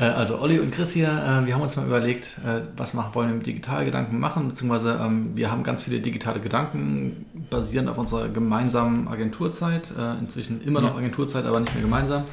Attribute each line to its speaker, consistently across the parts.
Speaker 1: Äh, also Olli und Chris hier, äh, wir haben uns mal überlegt, äh, was machen, wollen wir mit Digitalgedanken machen, beziehungsweise ähm, wir haben ganz viele digitale Gedanken basierend auf unserer gemeinsamen Agenturzeit, inzwischen immer noch Agenturzeit, aber nicht mehr gemeinsam.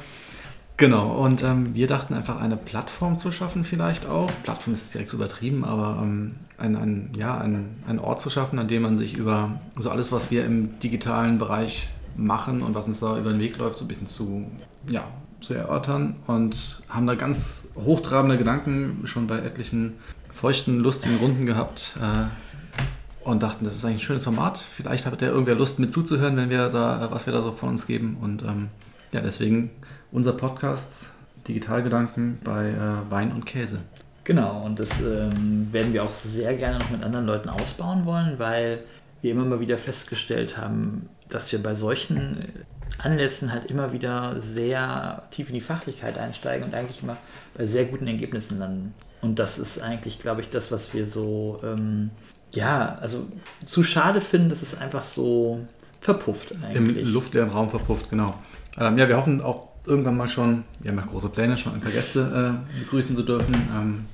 Speaker 1: Genau, und ähm, wir dachten einfach eine Plattform zu schaffen vielleicht auch. Plattform ist direkt so übertrieben, aber ähm, ein, ein, ja, ein, ein Ort zu schaffen, an dem man sich über so also alles, was wir im digitalen Bereich machen und was uns da über den Weg läuft, so ein bisschen zu, ja, zu erörtern und haben da ganz hochtrabende Gedanken schon bei etlichen feuchten, lustigen Runden gehabt äh, und dachten, das ist eigentlich ein schönes Format. Vielleicht hat ja irgendwer Lust mit zuzuhören, wenn wir da, was wir da so von uns geben und ähm, ja, deswegen unser Podcast Digitalgedanken bei äh, Wein und Käse.
Speaker 2: Genau, und das ähm, werden wir auch sehr gerne noch mit anderen Leuten ausbauen wollen, weil wir immer mal wieder festgestellt haben, dass wir bei solchen Anlässen halt immer wieder sehr tief in die Fachlichkeit einsteigen und eigentlich immer bei sehr guten Ergebnissen landen. Und das ist eigentlich, glaube ich, das, was wir so, ähm, ja, also zu schade finden, dass es einfach so verpufft
Speaker 1: eigentlich. Im luftleeren Raum verpufft, genau. Ähm, ja, wir hoffen auch irgendwann mal schon, wir haben ja große Pläne, schon ein paar Gäste äh, begrüßen zu dürfen. Ähm,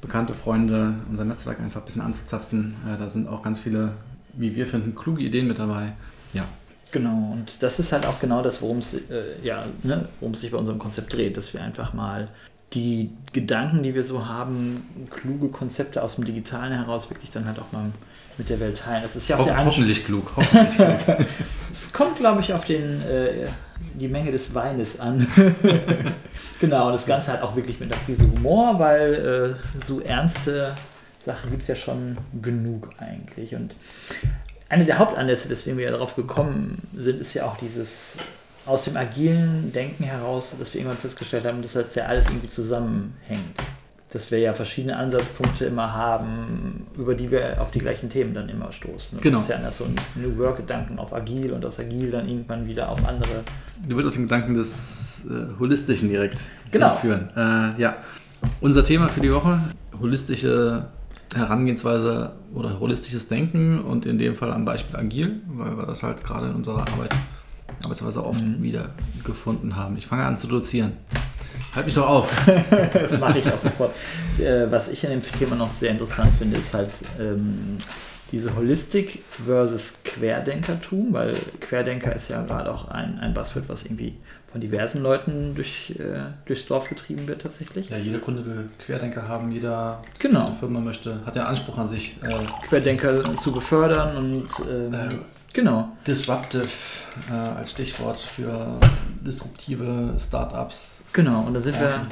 Speaker 1: bekannte Freunde, unser Netzwerk einfach ein bisschen anzuzapfen. Äh, da sind auch ganz viele, wie wir finden, kluge Ideen mit dabei. Ja,
Speaker 2: Genau, und das ist halt auch genau das, worum es äh, ja, ne, sich bei unserem Konzept dreht, dass wir einfach mal die Gedanken, die wir so haben, kluge Konzepte aus dem Digitalen heraus wirklich dann halt auch mal mit der Welt teilen. Das ist ja auch Ho
Speaker 1: der hoffentlich klug. Hoffentlich klug.
Speaker 2: es kommt, glaube ich, auf den, äh, die Menge des Weines an. genau, und das Ganze halt auch wirklich mit einer Prise Humor, weil äh, so ernste Sachen gibt es ja schon genug eigentlich. Und eine der Hauptanlässe, weswegen wir darauf gekommen sind, ist ja auch dieses aus dem agilen Denken heraus, dass wir irgendwann festgestellt haben, dass das ja alles irgendwie zusammenhängt. Dass wir ja verschiedene Ansatzpunkte immer haben, über die wir auf die gleichen Themen dann immer stoßen. Und
Speaker 1: genau.
Speaker 2: Das ist ja so ein New Work-Gedanken auf agil und aus agil dann irgendwann wieder auf andere.
Speaker 1: Du willst auf den Gedanken des äh, Holistischen direkt
Speaker 2: genau.
Speaker 1: führen. Äh, ja, unser Thema für die Woche, holistische Herangehensweise oder holistisches Denken und in dem Fall am Beispiel agil, weil wir das halt gerade in unserer Arbeit, Arbeitsweise oft mhm. wieder gefunden haben. Ich fange an zu dozieren. Halt mich doch auf.
Speaker 2: das mache ich auch sofort. Äh, was ich an dem Thema noch sehr interessant finde, ist halt ähm, diese Holistik versus Querdenkertum, weil Querdenker ist ja gerade auch ein, ein Buzzword, was irgendwie von diversen Leuten durch, äh, durchs Dorf getrieben wird tatsächlich.
Speaker 1: Ja, jeder Kunde will Querdenker haben, jeder
Speaker 2: genau.
Speaker 1: Firma möchte, hat ja Anspruch an sich.
Speaker 2: Äh, Querdenker zu befördern und ähm, äh, genau.
Speaker 1: Disruptive äh, als Stichwort für disruptive Startups.
Speaker 2: Genau, und da sind wir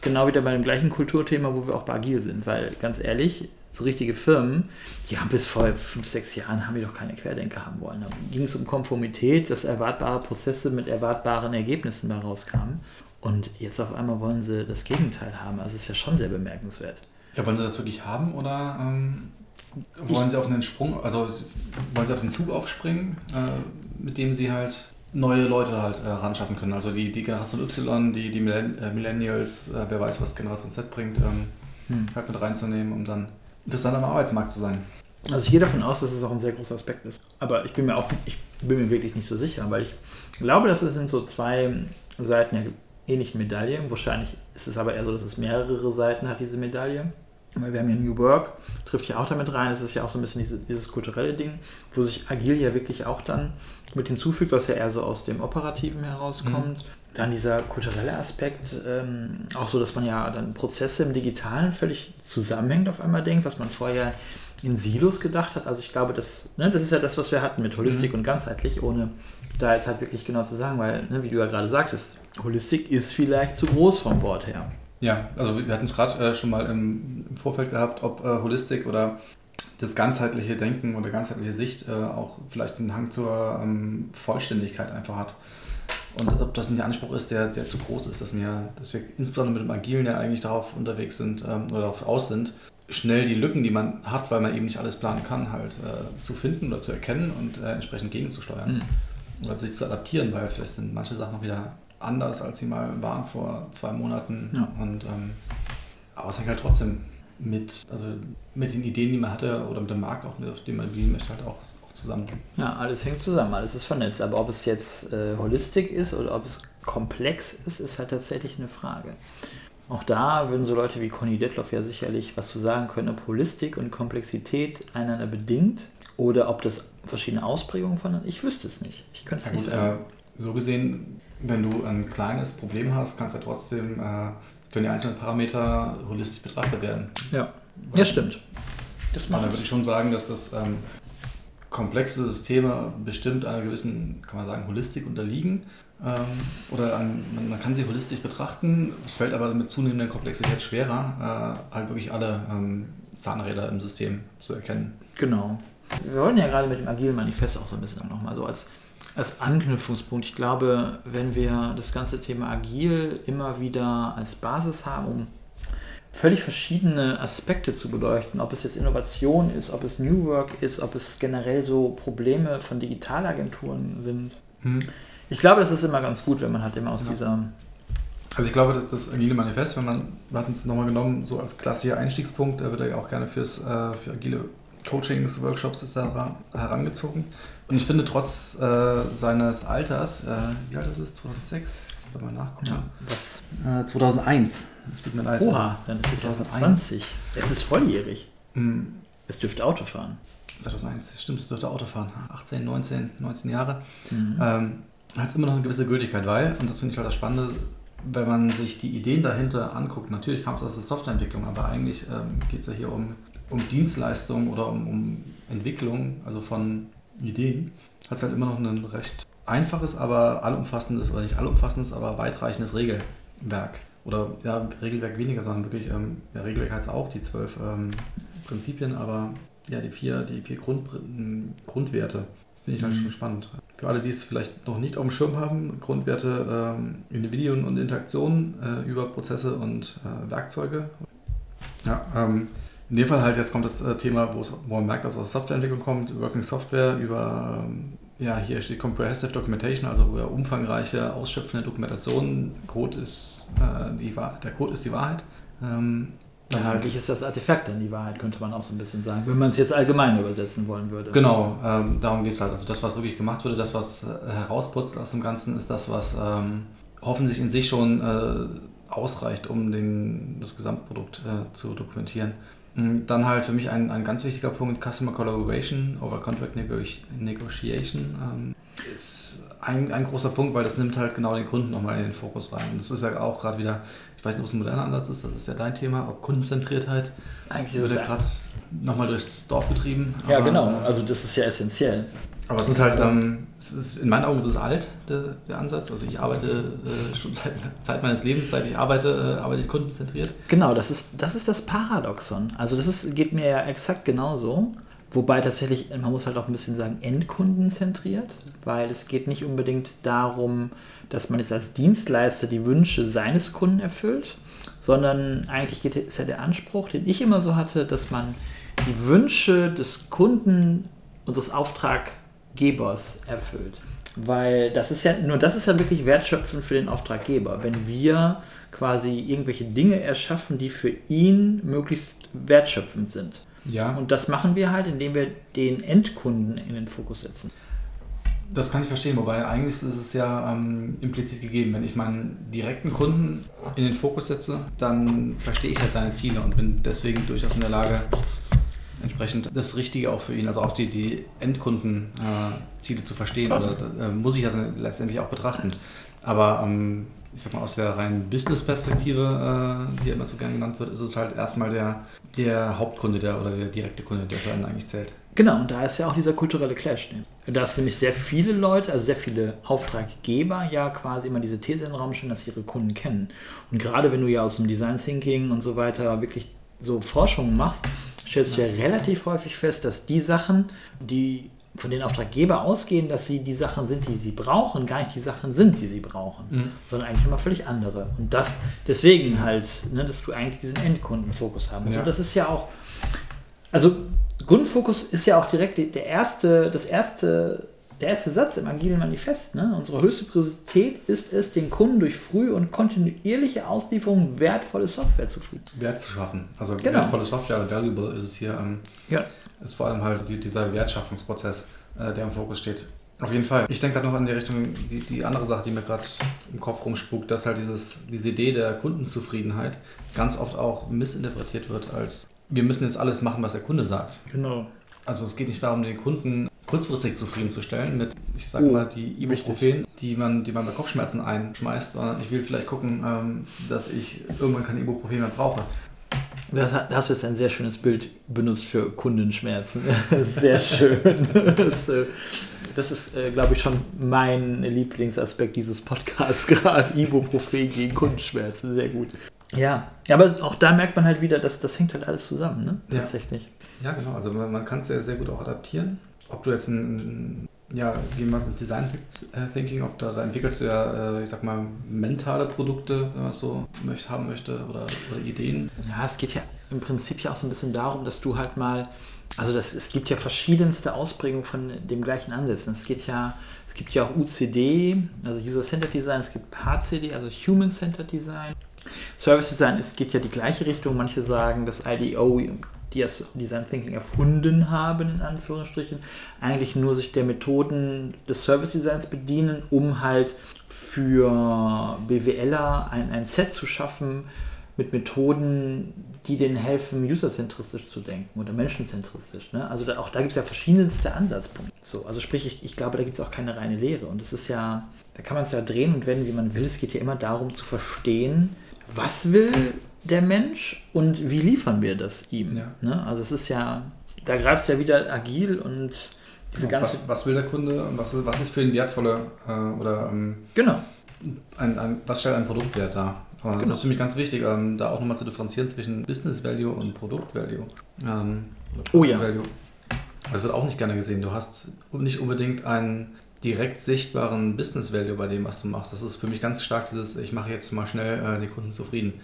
Speaker 2: genau wieder bei dem gleichen Kulturthema, wo wir auch bei Agil sind, weil ganz ehrlich, so richtige Firmen, die haben bis vor fünf, sechs Jahren haben wir doch keine Querdenker haben wollen. Da ging es um Konformität, dass erwartbare Prozesse mit erwartbaren Ergebnissen mal rauskamen. Und jetzt auf einmal wollen sie das Gegenteil haben. Also ist ja schon sehr bemerkenswert.
Speaker 1: Ja, wollen sie das wirklich haben oder ähm, wollen ich, sie auf einen Sprung, also wollen sie auf den Zug aufspringen, äh, mit dem sie halt neue Leute halt äh, ranschaffen können? Also die, die Generation Y, die, die äh, Millennials, äh, wer weiß, was Generation Z bringt, ähm, hm. halt mit reinzunehmen, um dann interessant am Arbeitsmarkt zu sein.
Speaker 2: Also ich gehe davon aus, dass es auch ein sehr großer Aspekt ist. Aber ich bin mir auch, ich bin mir wirklich nicht so sicher, weil ich glaube, dass es sind so zwei Seiten der ähnlichen Medaille. Wahrscheinlich ist es aber eher so, dass es mehrere Seiten hat, diese Medaille. Weil wir haben ja New Work, trifft ja auch damit rein. Es ist ja auch so ein bisschen dieses, dieses kulturelle Ding, wo sich Agil ja wirklich auch dann mit hinzufügt, was ja eher so aus dem Operativen herauskommt. Mhm. Dann dieser kulturelle Aspekt, ähm, auch so, dass man ja dann Prozesse im Digitalen völlig zusammenhängt auf einmal denkt, was man vorher in Silos gedacht hat. Also ich glaube, das, ne, das ist ja das, was wir hatten mit Holistik mhm. und ganzheitlich, ohne da jetzt halt wirklich genau zu sagen, weil, ne, wie du ja gerade sagtest, Holistik ist vielleicht zu groß vom Wort her.
Speaker 1: Ja, also wir hatten es gerade äh, schon mal im, im, Vorfeld gehabt, ob äh, Holistik oder das ganzheitliche Denken oder ganzheitliche Sicht äh, auch vielleicht den Hang zur ähm, Vollständigkeit einfach hat. Und ob das ein Anspruch ist, der, der zu groß ist, dass wir, dass wir insbesondere mit dem Agilen ja eigentlich darauf unterwegs sind ähm, oder darauf aus sind, schnell die Lücken, die man hat, weil man eben nicht alles planen kann, halt äh, zu finden oder zu erkennen und äh, entsprechend gegenzusteuern. Mhm. Oder sich zu adaptieren, weil vielleicht sind manche Sachen noch wieder anders, als sie mal waren vor zwei Monaten. Ja. Und ähm, aber es hängt halt trotzdem mit, also mit den Ideen, die man hatte oder mit dem Markt auch, auf dem man bedienen möchte, halt auch zusammen.
Speaker 2: Ja, alles hängt zusammen, alles ist vernetzt. Aber ob es jetzt äh, Holistik ist oder ob es komplex ist, ist halt tatsächlich eine Frage. Auch da würden so Leute wie Conny Detloff ja sicherlich was zu sagen können, ob Holistik und Komplexität einander bedingt oder ob das verschiedene Ausprägungen von. Ich wüsste es nicht. Ich könnte es
Speaker 1: Ja,
Speaker 2: nicht
Speaker 1: gut,
Speaker 2: sagen.
Speaker 1: äh, so gesehen, wenn du ein kleines Problem hast, kannst du ja trotzdem, äh, können die einzelnen Parameter holistisch betrachtet werden.
Speaker 2: ja. ja, stimmt. Das macht
Speaker 1: würde ich schon sagen, dass das ähm, komplexe Systeme bestimmt einer gewissen, kann man sagen, Holistik unterliegen. Ähm, oder an, man, man kann sie holistisch betrachten. Es fällt aber mit zunehmender Komplexität schwerer, äh, halt wirklich alle ähm, Zahnräder im System zu erkennen.
Speaker 2: Genau. Wir wollen ja gerade mit dem agilen Manifest auch so ein bisschen nochmal so als, als Anknüpfungspunkt. Ich glaube, wenn wir das ganze Thema agil immer wieder als Basis haben, um völlig verschiedene Aspekte zu beleuchten, ob es jetzt Innovation ist, ob es New Work ist, ob es generell so Probleme von Digitalagenturen sind. Ich glaube, das ist immer ganz gut, wenn man halt immer aus
Speaker 1: Ja.
Speaker 2: dieser
Speaker 1: Also ich glaube, dass das agile Manifest, wenn man, wir hatten es nochmal genommen, so als klassischer Einstiegspunkt, da wird er ja auch gerne fürs, äh, für agile Coachings, Workshops etc. herangezogen. Und ich finde, trotz äh, seines Alters, äh, wie alt ist es? 2006? Soll mal nachgucken.
Speaker 2: ja, was
Speaker 1: Äh, 2001. Es tut mir leid.
Speaker 2: Oha, dann ist es ja
Speaker 1: 2001.
Speaker 2: 20. Es ist volljährig.
Speaker 1: Hm,
Speaker 2: Es dürfte Auto fahren.
Speaker 1: 2001, stimmt, es dürfte Auto fahren. 18, 19, 19 Jahre.
Speaker 2: Mhm.
Speaker 1: ähm, hat es immer noch eine gewisse Gültigkeit, weil, und das finde ich halt das Spannende, wenn man sich die Ideen dahinter anguckt, natürlich kam es aus der Softwareentwicklung, aber eigentlich ähm, geht es ja hier um, um Dienstleistungen oder um, um Entwicklung, also von Ideen, hat es halt immer noch ein recht einfaches, aber allumfassendes, oder nicht allumfassendes, aber weitreichendes Regelwerk. Oder ja, Regelwerk weniger, sondern wirklich, ähm, ja, Regelwerk hat es auch, die zwölf ähm, Prinzipien, aber ja, die vier, die vier Grund, Grundwerte finde ich halt
Speaker 2: Mhm.
Speaker 1: schon spannend. Für alle, die es vielleicht noch nicht auf dem Schirm haben, Grundwerte ähm, Individuen und Interaktionen äh, über Prozesse und äh, Werkzeuge. Ja, ähm, in dem Fall halt jetzt kommt das äh, Thema, wo, es, wo man merkt, dass es aus Softwareentwicklung kommt, Working Software über, ähm, ja, hier steht Comprehensive Documentation, also über umfangreiche, ausschöpfende Dokumentation. Code ist, äh, die der Code ist die Wahrheit. Ähm, dann halt-
Speaker 2: Inhaltlich ist das Artefakt dann die Wahrheit, könnte man auch so ein bisschen sagen, wenn man es jetzt allgemein übersetzen wollen würde.
Speaker 1: Genau, ähm, darum geht es halt. Also das, was wirklich gemacht wurde, das, was äh, herausputzt aus dem Ganzen, ist das, was ähm, hoffentlich in sich schon äh, ausreicht, um den, das Gesamtprodukt äh, zu dokumentieren. Mm, Dann halt für mich ein, ein ganz wichtiger Punkt, Customer Collaboration over Contract Nego Negotiation. Ähm, ist ein, ein großer Punkt, weil das nimmt halt genau den Kunden nochmal in den Fokus rein. Und das ist ja auch gerade wieder, ich weiß nicht, ob es ein moderner Ansatz ist, das ist ja dein Thema, ob Kundenzentriertheit
Speaker 2: Eigentlich
Speaker 1: wird ja gerade nochmal durchs Dorf getrieben.
Speaker 2: Ja, genau. Also das ist ja essentiell.
Speaker 1: Aber es ist halt, ähm, es ist, in meinen Augen ist es alt, der, der Ansatz. Also ich arbeite äh, schon seit Zeit meines Lebens, seit ich arbeite, äh, arbeite ich kundenzentriert.
Speaker 2: Genau, das ist, das ist das Paradoxon. Also das ist, geht mir ja exakt genauso. Wobei tatsächlich, man muss halt auch ein bisschen sagen, endkundenzentriert, weil es geht nicht unbedingt darum, dass man jetzt als Dienstleister die Wünsche seines Kunden erfüllt, sondern eigentlich geht, ist ja der Anspruch, den ich immer so hatte, dass man die Wünsche des Kunden, unseres Auftraggebers erfüllt. Weil das ist ja, nur das ist ja wirklich wertschöpfend für den Auftraggeber. Wenn wir quasi irgendwelche Dinge erschaffen, die für ihn möglichst wertschöpfend sind.
Speaker 1: Ja, und
Speaker 2: Und das machen wir halt, indem wir den Endkunden in den Fokus setzen.
Speaker 1: das kann ich verstehen, wobei eigentlich ist es ja ähm, implizit gegeben. Wenn ich meinen direkten Kunden in den Fokus setze, dann verstehe ich ja seine Ziele und bin deswegen durchaus in der Lage, entsprechend das Richtige auch für ihn, also auch die, die Endkundenziele zu verstehen oder äh, muss ich ja dann letztendlich auch betrachten. Aber ähm, ich sag mal, aus der reinen Business-Perspektive, äh, die immer so gerne genannt wird, ist es halt erstmal der, der Hauptkunde der, oder der direkte Kunde, der für einen eigentlich zählt.
Speaker 2: Genau, und da ist ja auch dieser kulturelle Clash. Ne? Da ist nämlich sehr viele Leute, also sehr viele Auftraggeber ja quasi immer diese These in den Raum stellen, dass sie ihre Kunden kennen. Und gerade wenn du ja aus dem Design Thinking und so weiter wirklich so Forschungen machst, stellst du ja relativ häufig fest, dass die Sachen, die von den Auftraggeber ausgehen, dass sie die Sachen sind, die sie brauchen, gar nicht die Sachen sind, die sie brauchen,
Speaker 1: Mhm.
Speaker 2: sondern eigentlich immer völlig andere. Und das deswegen halt, ne, dass du eigentlich diesen Endkundenfokus haben musst.
Speaker 1: Ja.
Speaker 2: Und das ist ja auch, also Kundenfokus ist ja auch direkt der erste, das erste, der erste Satz im agilen Manifest. Ne? Unsere höchste Priorität ist es, den Kunden durch frühe und kontinuierliche Auslieferung wertvolle Software zu frieden.
Speaker 1: Wert zu schaffen. Also
Speaker 2: Genau.
Speaker 1: wertvolle Software, valuable ist es hier, ähm,
Speaker 2: Ja.
Speaker 1: ist vor allem halt die, dieser Wertschaffungsprozess, äh, der im Fokus steht. Auf jeden Fall. Ich denke gerade noch an die Richtung, die, die andere Sache, die mir gerade im Kopf rumspukt, dass halt dieses, diese Idee der Kundenzufriedenheit ganz oft auch missinterpretiert wird als wir müssen jetzt alles machen, was der Kunde sagt.
Speaker 2: Genau.
Speaker 1: Also es geht nicht darum, den Kunden kurzfristig zufriedenzustellen mit, ich sag oh, mal, die Ibuprofen, die man, die man bei Kopfschmerzen einschmeißt, sondern ich will vielleicht gucken, ähm, dass ich irgendwann keine Ibuprofen mehr brauche.
Speaker 2: Das, da hast du jetzt ein sehr schönes Bild benutzt für Kundenschmerzen. Sehr schön. Das, äh, das ist, äh, glaube ich, schon mein Lieblingsaspekt dieses Podcasts gerade. Ibuprofen gegen Kundenschmerzen. Sehr gut. Ja, aber auch da merkt man halt wieder, dass das hängt halt alles zusammen, ne? Tatsächlich.
Speaker 1: Ja, genau. Also man, man kann es ja sehr gut auch adaptieren. Ob du jetzt ein, ja, man das Design Thinking, ob da, da entwickelst du ja, äh, ich sag mal, mentale Produkte, wenn man es so möchte, haben möchte oder, oder Ideen.
Speaker 2: Ja, es geht ja im Prinzip ja auch so ein bisschen darum, dass du halt mal, also das, es gibt ja verschiedenste Ausprägungen von dem gleichen Ansätzen. Es geht ja, es gibt ja auch UCD, also User-Centered Design, es gibt HCD, also Human-Centered Design. Service Design es geht ja die gleiche Richtung. Manche sagen, dass IDO die das Design Thinking erfunden haben, in Anführungsstrichen, eigentlich nur sich der Methoden des Service Designs bedienen, um halt für BWLer ein, ein Set zu schaffen mit Methoden, die denen helfen, userzentristisch zu denken oder menschenzentristisch. Ne? Also da, auch da gibt es ja verschiedenste Ansatzpunkte. So, also sprich, ich, ich glaube, da gibt es auch keine reine Lehre. Und es ist ja, da kann man es ja drehen und wenden, wie man will. Es geht ja immer darum zu verstehen, was will der Mensch und wie liefern wir das ihm? Ja. Ne? Also es ist ja, da greift ja wieder agil und
Speaker 1: diese ganze. Was, was, will der Kunde und was, was ist für ihn wertvoller äh, oder ähm,
Speaker 2: genau.
Speaker 1: Ein, ein, was stellt ein Produktwert dar? Genau. Das ist für mich ganz wichtig, ähm, da auch nochmal zu differenzieren zwischen Business Value und Produkt Value. Ähm,
Speaker 2: oh ja.
Speaker 1: Value. Das wird auch nicht gerne gesehen. Du hast nicht unbedingt einen direkt sichtbaren Business Value bei dem, was du machst. Das ist für mich ganz stark dieses, ich mache jetzt mal schnell äh, den Kunden zufrieden.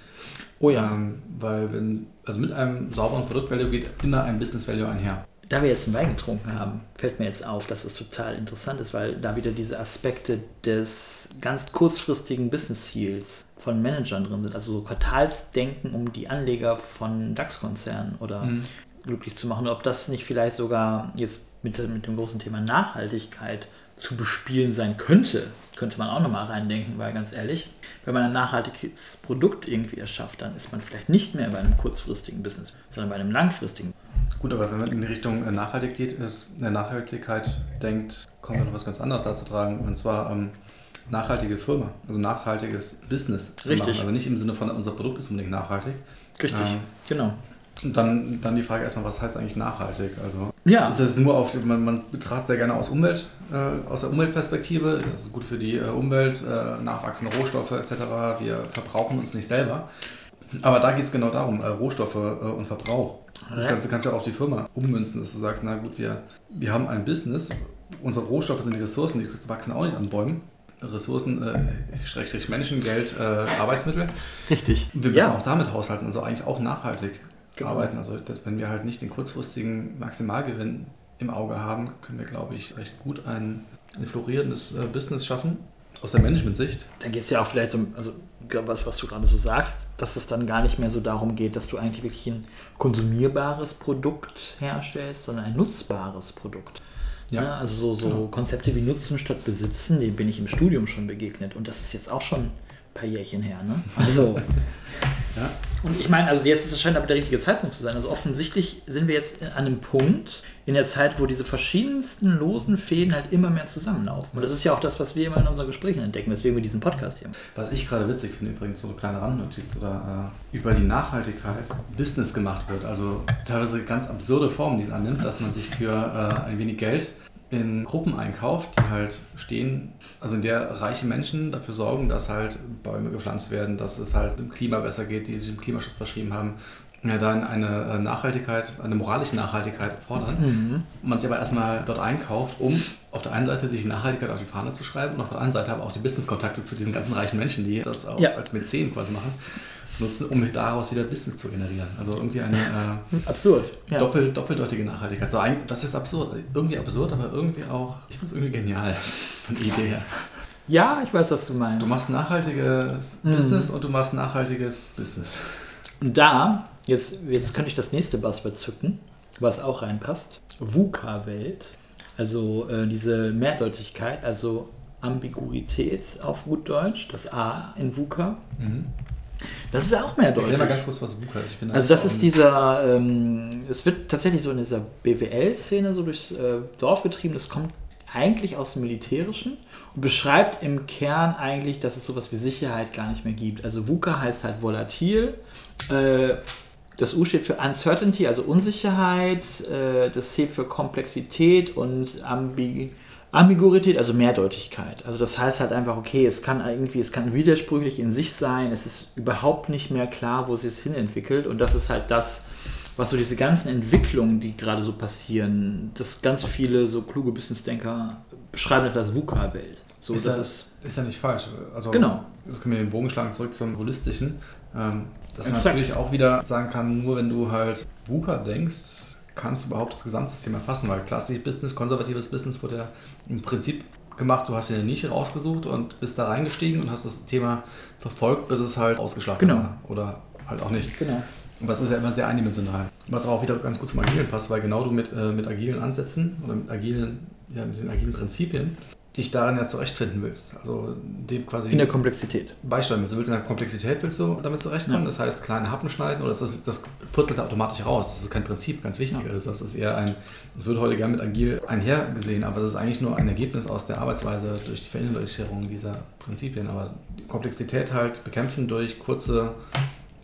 Speaker 2: Oh ja.
Speaker 1: Ähm, weil wenn, also mit einem sauberen Produkt Value geht immer ein Business Value einher.
Speaker 2: Da wir jetzt einen Wein getrunken haben, fällt mir jetzt auf, dass es total interessant ist, weil da wieder diese Aspekte des ganz kurzfristigen Business Ziels von Managern drin sind, also so Quartalsdenken um die Anleger von DAX-Konzernen oder mhm. glücklich zu machen. Ob das nicht vielleicht sogar jetzt mit, mit dem großen Thema Nachhaltigkeit zu bespielen sein könnte, könnte man auch nochmal reindenken, weil ganz ehrlich, wenn man ein nachhaltiges Produkt irgendwie erschafft, dann ist man vielleicht nicht mehr bei einem kurzfristigen Business, sondern bei einem langfristigen.
Speaker 1: Gut, aber wenn man in die Richtung äh, Nachhaltigkeit geht, ist, eine Nachhaltigkeit denkt, kommt ja noch was ganz anderes dazu tragen, und zwar ähm, nachhaltige Firma, also nachhaltiges Business
Speaker 2: zu Richtig. machen.
Speaker 1: Also nicht im Sinne von, unser Produkt ist unbedingt nachhaltig.
Speaker 2: Richtig, ähm, genau.
Speaker 1: Und dann, dann die Frage erstmal, was heißt eigentlich nachhaltig? Also
Speaker 2: ja.
Speaker 1: ist das nur auf, man, man betrachtet sehr gerne aus Umwelt, äh, aus der Umweltperspektive. Das ist gut für die äh, Umwelt, äh, nachwachsende Rohstoffe etc. Wir verbrauchen uns nicht selber. Aber da geht es genau darum, äh, Rohstoffe äh, und Verbrauch. Das Ganze kannst du ja auch auf die Firma ummünzen, dass du sagst, na gut, wir, wir haben ein Business, unsere Rohstoffe sind die Ressourcen, die wachsen auch nicht an Bäumen. Ressourcen, äh, Schrägstrich Menschen, Geld, äh, Arbeitsmittel.
Speaker 2: Richtig.
Speaker 1: Wir müssen ja. auch damit haushalten, also eigentlich auch nachhaltig genau. arbeiten. Also dass, wenn wir halt nicht den kurzfristigen Maximalgewinn im Auge haben, können wir, glaube ich, recht gut ein, ein florierendes äh, Business schaffen. Aus der Management-Sicht.
Speaker 2: Dann geht es ja auch vielleicht um, also was, was du gerade so sagst, dass es dann gar nicht mehr so darum geht, dass du eigentlich wirklich ein konsumierbares Produkt herstellst, sondern ein nutzbares Produkt. Ja. ja also so, so genau. Konzepte wie Nutzen statt Besitzen, dem bin ich im Studium schon begegnet. Und das ist jetzt auch schon paar Jährchen her. Ne? Also Ja. Und ich meine, also jetzt ist es scheint aber der richtige Zeitpunkt zu sein. Also offensichtlich sind wir jetzt an einem Punkt in der Zeit, wo diese verschiedensten losen Fäden halt immer mehr zusammenlaufen. Und das ist ja auch das, was wir immer in unseren Gesprächen entdecken, weswegen wir diesen Podcast hier haben.
Speaker 1: Was ich gerade witzig finde übrigens, so eine kleine Randnotiz oder äh, über die Nachhaltigkeit Business gemacht wird. Also teilweise ganz absurde Formen, die es annimmt, dass man sich für äh, ein wenig Geld in Gruppen einkauft, die halt stehen, also in der reiche Menschen dafür sorgen, dass halt Bäume gepflanzt werden, dass es halt dem Klima besser geht, die sich dem Klimaschutz verschrieben haben, ja, dann eine äh, Nachhaltigkeit, eine moralische Nachhaltigkeit fordern. Mhm. Man sich aber erstmal dort einkauft, um auf der einen Seite sich Nachhaltigkeit auf die Fahne zu schreiben und auf der anderen Seite aber auch die Businesskontakte zu diesen ganzen reichen Menschen, die das auch ja. als Mäzen quasi machen zu nutzen, um daraus wieder Business zu generieren. Also irgendwie eine
Speaker 2: äh, absurd,
Speaker 1: ja. doppel, doppeldeutige Nachhaltigkeit. So ein, das ist absurd. Irgendwie absurd, aber irgendwie auch, ich finde es irgendwie genial von der Idee her.
Speaker 2: Ja, ich weiß, was du meinst.
Speaker 1: Du machst nachhaltiges mhm. Business und du machst nachhaltiges Business.
Speaker 2: Und da, jetzt, jetzt könnte ich das nächste Buzzword zücken, was auch reinpasst. VUCA-Welt. Also äh, diese Mehrdeutigkeit, also Ambiguität auf gut Deutsch, das A in VUCA. Mhm. Das ist auch mehrdeutig.
Speaker 1: Erklär mal ganz kurz, was VUCA ist.
Speaker 2: also das ist dieser, ähm, es wird tatsächlich so in dieser BWL-Szene so durchs äh, Dorf getrieben, das kommt eigentlich aus dem Militärischen und beschreibt im Kern eigentlich, dass es sowas wie Sicherheit gar nicht mehr gibt. Also VUCA heißt halt volatil. Äh, das U steht für Uncertainty, also Unsicherheit. Äh, das C für Komplexität und Ambiguität. Ambiguität, also Mehrdeutigkeit. Also das heißt halt einfach, okay, es kann irgendwie, es kann widersprüchlich in sich sein, es ist überhaupt nicht mehr klar, wo es sich hin entwickelt und das ist halt das, was so diese ganzen Entwicklungen, die gerade so passieren, dass ganz viele so kluge Businessdenker beschreiben das als VUCA-Welt.
Speaker 1: So, ist, das ja, ist, ist ja nicht falsch.
Speaker 2: Also, genau.
Speaker 1: Jetzt können wir den Bogen schlagen zurück zum Holistischen. Ähm, dass man natürlich auch wieder sagen kann, nur wenn du halt VUCA denkst, kannst du überhaupt das Gesamtsystem erfassen, weil klassisches Business, konservatives Business wurde ja im Prinzip gemacht, du hast dir eine Nische rausgesucht und bist da reingestiegen und hast das Thema verfolgt, bis es halt ausgeschlachtet
Speaker 2: genau. war.
Speaker 1: Oder halt auch nicht.
Speaker 2: Genau.
Speaker 1: Und das ist ja immer sehr eindimensional. Was auch wieder ganz gut zum Agilen passt, weil genau du mit, äh, mit agilen Ansätzen oder mit agilen, ja, mit den agilen Prinzipien dich darin ja zurechtfinden willst. Also dem quasi.
Speaker 2: In der Komplexität.
Speaker 1: Beisteuern willst. Du willst in der Komplexität willst du damit zurechtkommen. Ja. Das heißt, kleine Happen schneiden oder das, ist, das purzelt automatisch raus. Das ist kein Prinzip, ganz wichtig. Ja. Also das ist eher ein, das wird heute gerne mit agil einhergesehen, aber das ist eigentlich nur ein Ergebnis aus der Arbeitsweise durch die Verinnerlichung dieser Prinzipien. Aber die Komplexität halt bekämpfen durch kurze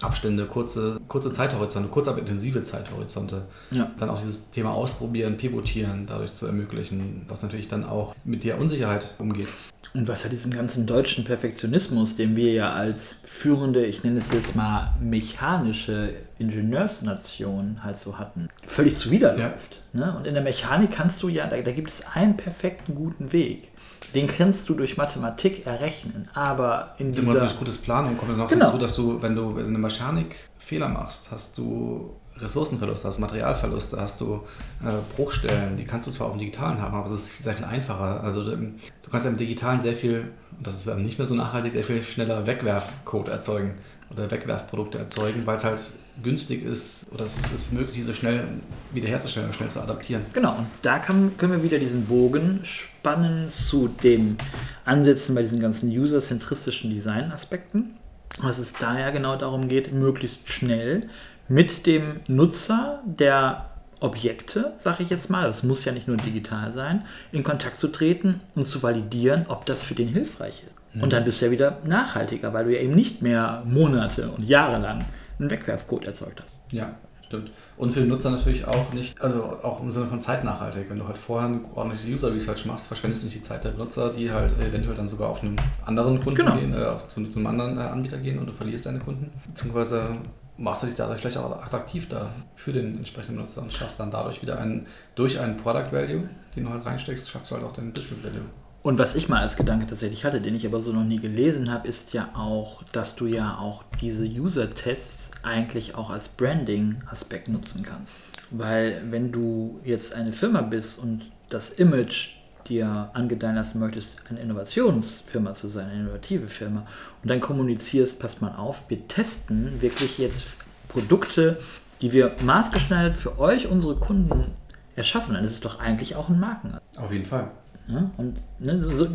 Speaker 1: Abstände, kurze, kurze Zeithorizonte, kurz aber intensive Zeithorizonte.
Speaker 2: Ja.
Speaker 1: Dann auch dieses Thema ausprobieren, pivotieren, dadurch zu ermöglichen, was natürlich dann auch mit der Unsicherheit umgeht.
Speaker 2: Und was hat diesem ganzen deutschen Perfektionismus, den wir ja als führende, ich nenne es jetzt mal mechanische Ingenieursnation halt so hatten, völlig zuwiderläuft. Ja. Ne? Und in der Mechanik kannst du ja, da, da gibt es einen perfekten guten Weg. Den kannst du durch Mathematik errechnen, aber in
Speaker 1: dieser... Immer durch gutes Planung kommt dann noch genau. hinzu, dass du, wenn du eine Mechanik Fehler machst, hast du Ressourcenverluste, hast Materialverluste, hast du äh, Bruchstellen, die kannst du zwar auch im Digitalen haben, aber es ist sehr viel einfacher. Also du, du kannst ja im Digitalen sehr viel, das ist dann nicht mehr so nachhaltig, sehr viel schneller Wegwerfcode erzeugen oder Wegwerfprodukte erzeugen, weil es halt günstig ist oder es ist, ist möglich, diese schnell wiederherzustellen und schnell zu adaptieren.
Speaker 2: Genau, und da kann, können wir wieder diesen Bogen spannen zu den Ansätzen bei diesen ganzen user-zentristischen Design-Aspekten. Was es da ja genau darum geht, möglichst schnell mit dem Nutzer der Objekte, sage ich jetzt mal, das muss ja nicht nur digital sein, in Kontakt zu treten und zu validieren, ob das für den hilfreich ist. Mhm. Und dann bist du ja wieder nachhaltiger, weil du ja eben nicht mehr Monate und Jahre lang einen Wegwerfcode erzeugt hast.
Speaker 1: Ja, stimmt. Und für den Nutzer natürlich auch nicht, also auch im Sinne von zeitnachhaltig. Wenn du halt vorher eine ordentliche User Research machst, verschwendest du nicht die Zeit der Benutzer, die halt eventuell dann sogar auf einen anderen Kunden
Speaker 2: genau.
Speaker 1: gehen, äh, zu, zu, einem anderen äh, Anbieter gehen und du verlierst deine Kunden. Beziehungsweise machst du dich dadurch vielleicht auch attraktiv da für den entsprechenden Nutzer und schaffst dann dadurch wieder einen, durch einen Product Value, den du halt reinsteckst, schaffst du halt auch deinen Business Value.
Speaker 2: Und was ich mal als Gedanke tatsächlich hatte, den ich aber so noch nie gelesen habe, ist ja auch, dass du ja auch diese User-Tests eigentlich auch als Branding-Aspekt nutzen kannst. Weil wenn du jetzt eine Firma bist und das Image dir angedeihen lassen möchtest, eine Innovationsfirma zu sein, eine innovative Firma, und dann kommunizierst, passt mal auf, wir testen wirklich jetzt Produkte, die wir maßgeschneidert für euch, unsere Kunden, erschaffen, dann ist es doch eigentlich auch ein Marken.
Speaker 1: Auf jeden Fall.
Speaker 2: Ja, und, ne, so,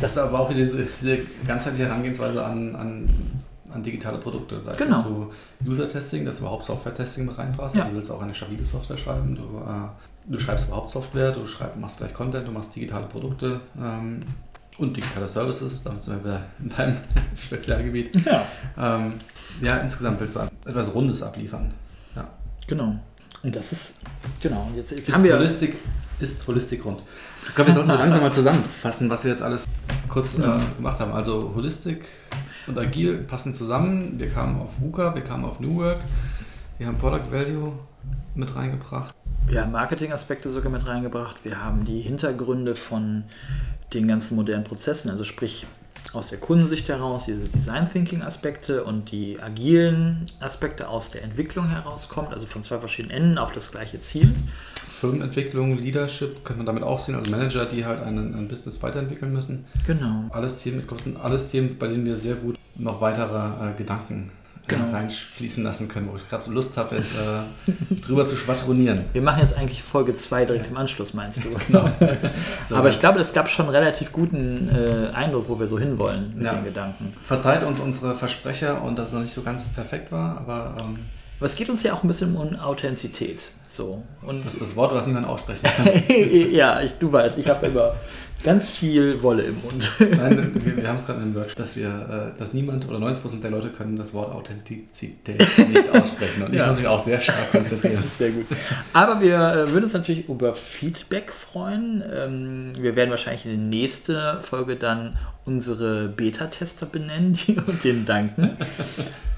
Speaker 1: das ist aber auch wieder diese, diese ganzheitliche Herangehensweise an, an, an digitale Produkte. Sei
Speaker 2: genau.
Speaker 1: es so User-Testing, dass du überhaupt Software-Testing mit reinpasst. Ja. Du willst auch eine stabile Software schreiben. Du, äh, du schreibst überhaupt Software, du schreib, machst vielleicht Content, du machst digitale Produkte ähm, und digitale Services. Damit sind wir wieder in deinem Spezialgebiet.
Speaker 2: Ja.
Speaker 1: Ähm, ja, insgesamt willst du etwas Rundes abliefern. Ja.
Speaker 2: Genau. Und das ist, genau, jetzt, jetzt
Speaker 1: ist haben wir. Holistik, ist Holistik rund. Ich glaube, wir sollten so langsam mal zusammenfassen, was wir jetzt alles kurz äh, gemacht haben. Also Holistik und Agil passen zusammen. Wir kamen auf VUCA, wir kamen auf New Work, wir haben Product Value mit reingebracht.
Speaker 2: Wir haben Marketing-Aspekte sogar mit reingebracht. Wir haben die Hintergründe von den ganzen modernen Prozessen, also sprich aus der Kundensicht heraus, diese Design Thinking Aspekte und die agilen Aspekte aus der Entwicklung herauskommt, also von zwei verschiedenen Enden auf das gleiche Ziel.
Speaker 1: Firmenentwicklung, Leadership könnte man damit auch sehen, also Manager, die halt ein, ein Business weiterentwickeln müssen.
Speaker 2: Genau.
Speaker 1: Alles Themen, alles Themen, bei denen wir sehr gut noch weitere äh, Gedanken genau. reinfließen lassen können, wo ich gerade Lust habe, jetzt äh, drüber zu schwadronieren.
Speaker 2: Wir machen jetzt eigentlich Folge 2 direkt im Anschluss, meinst du? Genau. so Aber ich glaube, es gab schon einen relativ guten äh, Eindruck, wo wir so hinwollen mit ja. den Gedanken.
Speaker 1: Verzeiht uns unsere Versprecher und dass es noch nicht so ganz perfekt war, aber... Ähm
Speaker 2: aber es geht uns ja auch ein bisschen um Authentizität. So.
Speaker 1: Und das ist das Wort, was niemand aussprechen kann.
Speaker 2: ja, ich, du weißt, ich habe immer ganz viel Wolle im Mund.
Speaker 1: Nein, wir, wir haben es gerade im Workshop, dass wir, äh, dass niemand oder 90% der Leute können das Wort Authentizität nicht aussprechen. Und ich muss mich auch sehr stark konzentrieren.
Speaker 2: Sehr gut. Aber wir äh, würden uns natürlich über Feedback freuen. Ähm, wir werden wahrscheinlich in der nächsten Folge dann unsere Beta-Tester benennen und denen danken.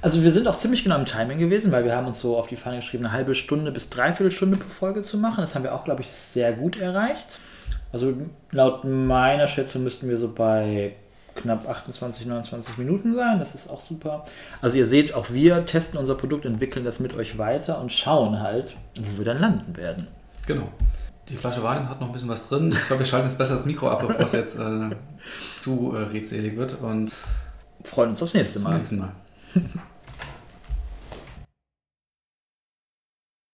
Speaker 2: Also wir sind auch ziemlich genau im Timing gewesen, weil wir haben uns so auf die Fahne geschrieben, eine halbe Stunde bis dreiviertel Stunde pro Folge zu machen. Das haben wir auch, glaube ich, sehr gut erreicht. Also laut meiner Schätzung müssten wir so bei knapp 28, 29 Minuten sein. Das ist auch super. Also ihr seht, auch wir testen unser Produkt, entwickeln das mit euch weiter und schauen halt, wo wir dann landen werden.
Speaker 1: Genau. Die Flasche Wein hat noch ein bisschen was drin. Ich glaube, wir schalten jetzt besser das Mikro ab, bevor es jetzt äh, zu äh, redselig wird. Und
Speaker 2: freuen uns aufs nächste Mal.
Speaker 1: Nächsten Mal.